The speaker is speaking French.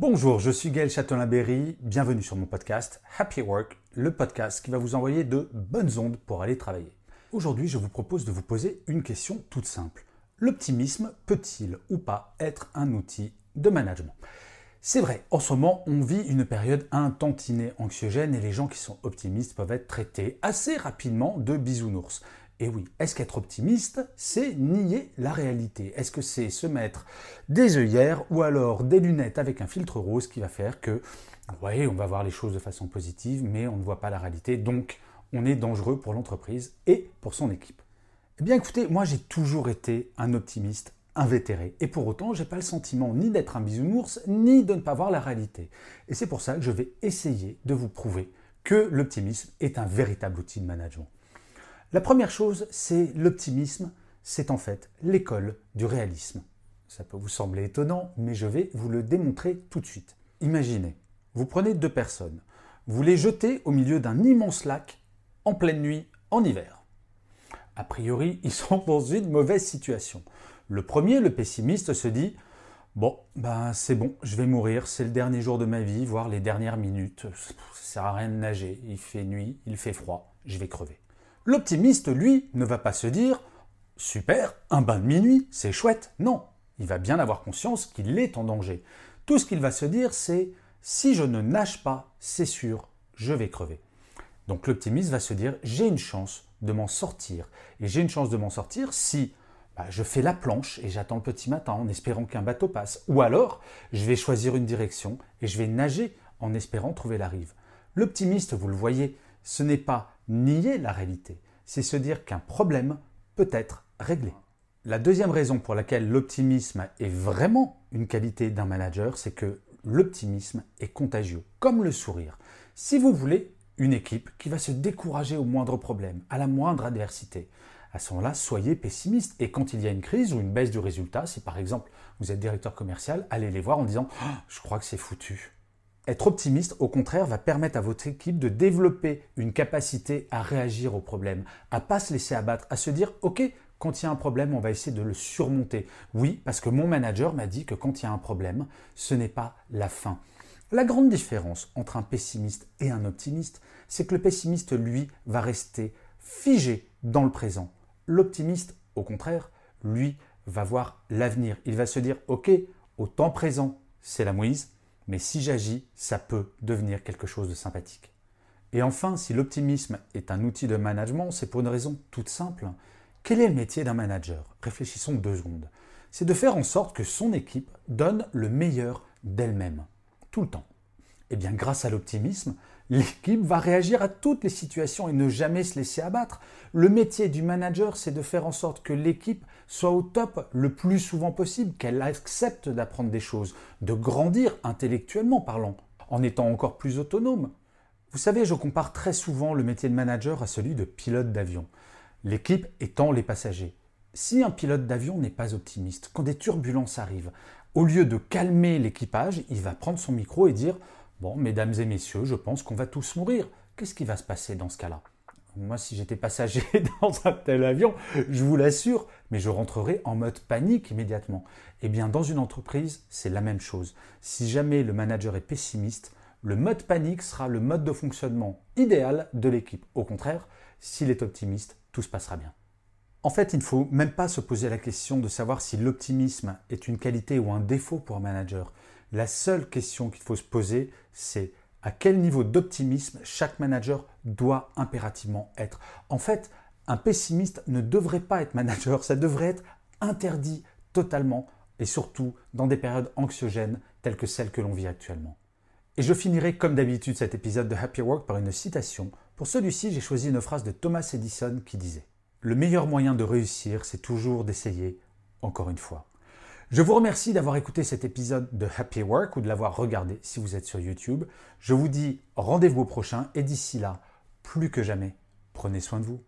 Bonjour, je suis Gaël Châtelain-Berry. Bienvenue sur mon podcast Happy Work, le podcast qui va vous envoyer de bonnes ondes pour aller travailler. Aujourd'hui, je vous propose de vous poser une question toute simple. L'optimisme peut-il ou pas être un outil de management? C'est vrai, en ce moment, on vit une période un anxiogène et les gens qui sont optimistes peuvent être traités assez rapidement de bisounours. Et oui, est-ce qu'être optimiste, c'est nier la réalité? Est-ce que c'est se mettre des œillères ou alors des lunettes avec un filtre rose qui va faire que, oui, on va voir les choses de façon positive, mais on ne voit pas la réalité, donc on est dangereux pour l'entreprise et pour son équipe? Eh bien écoutez, moi j'ai toujours été un optimiste invétéré. Et pour autant, j'ai pas le sentiment ni d'être un bisounours, ni de ne pas voir la réalité. Et c'est pour ça que je vais essayer de vous prouver que l'optimisme est un véritable outil de management. La première chose, c'est l'optimisme, c'est en fait l'école du réalisme. Ça peut vous sembler étonnant, mais je vais vous le démontrer tout de suite. Imaginez, vous prenez deux personnes, vous les jetez au milieu d'un immense lac en pleine nuit en hiver. A priori, ils sont dans une mauvaise situation. Le premier, le pessimiste, se dit Bon, ben c'est bon, je vais mourir, c'est le dernier jour de ma vie, voire les dernières minutes. Ça sert à rien de nager, il fait nuit, il fait froid, je vais crever. L'optimiste, lui, ne va pas se dire Super, un bain de minuit, c'est chouette. Non, il va bien avoir conscience qu'il est en danger. Tout ce qu'il va se dire, c'est Si je ne nage pas, c'est sûr, je vais crever. Donc l'optimiste va se dire J'ai une chance de m'en sortir. Et j'ai une chance de m'en sortir si bah, je fais la planche et j'attends le petit matin en espérant qu'un bateau passe. Ou alors, je vais choisir une direction et je vais nager en espérant trouver la rive. L'optimiste, vous le voyez, ce n'est pas nier la réalité, c'est se dire qu'un problème peut être réglé. La deuxième raison pour laquelle l'optimisme est vraiment une qualité d'un manager, c'est que l'optimisme est contagieux, comme le sourire. Si vous voulez une équipe qui va se décourager au moindre problème, à la moindre adversité, à ce moment-là, soyez pessimiste. Et quand il y a une crise ou une baisse du résultat, si par exemple vous êtes directeur commercial, allez les voir en disant oh, Je crois que c'est foutu. Être optimiste, au contraire, va permettre à votre équipe de développer une capacité à réagir aux problèmes, à pas se laisser abattre, à se dire Ok, quand il y a un problème, on va essayer de le surmonter. Oui, parce que mon manager m'a dit que quand il y a un problème, ce n'est pas la fin. La grande différence entre un pessimiste et un optimiste, c'est que le pessimiste, lui, va rester figé dans le présent. L'optimiste, au contraire, lui, va voir l'avenir. Il va se dire, OK, au temps présent, c'est la mouise, mais si j'agis, ça peut devenir quelque chose de sympathique. Et enfin, si l'optimisme est un outil de management, c'est pour une raison toute simple. Quel est le métier d'un manager? Réfléchissons deux secondes. C'est de faire en sorte que son équipe donne le meilleur d'elle-même, tout le temps. Eh bien, grâce à l'optimisme, l'équipe va réagir à toutes les situations et ne jamais se laisser abattre. Le métier du manager, c'est de faire en sorte que l'équipe soit au top le plus souvent possible, qu'elle accepte d'apprendre des choses, de grandir intellectuellement parlant, en étant encore plus autonome. Vous savez, je compare très souvent le métier de manager à celui de pilote d'avion, l'équipe étant les passagers. Si un pilote d'avion n'est pas optimiste, quand des turbulences arrivent, au lieu de calmer l'équipage, il va prendre son micro et dire Bon, mesdames et messieurs, je pense qu'on va tous mourir. Qu'est-ce qui va se passer dans ce cas-là? Moi, si j'étais passager dans un tel avion, je vous l'assure, mais je rentrerai en mode panique immédiatement. Eh bien, dans une entreprise, c'est la même chose. Si jamais le manager est pessimiste, le mode panique sera le mode de fonctionnement idéal de l'équipe. Au contraire, s'il est optimiste, tout se passera bien. En fait, il ne faut même pas se poser la question de savoir si l'optimisme est une qualité ou un défaut pour un manager. La seule question qu'il faut se poser, c'est à quel niveau d'optimisme chaque manager doit impérativement être. En fait, un pessimiste ne devrait pas être manager, ça devrait être interdit totalement et surtout dans des périodes anxiogènes telles que celles que l'on vit actuellement. Et je finirai comme d'habitude cet épisode de Happy Work par une citation Pour celui-ci, j'ai choisi une phrase de Thomas Edison qui disait ⁇ Le meilleur moyen de réussir, c'est toujours d'essayer encore une fois. Je vous remercie d'avoir écouté cet épisode de Happy Work ou de l'avoir regardé si vous êtes sur YouTube. Je vous dis rendez-vous au prochain et d'ici là, plus que jamais, prenez soin de vous.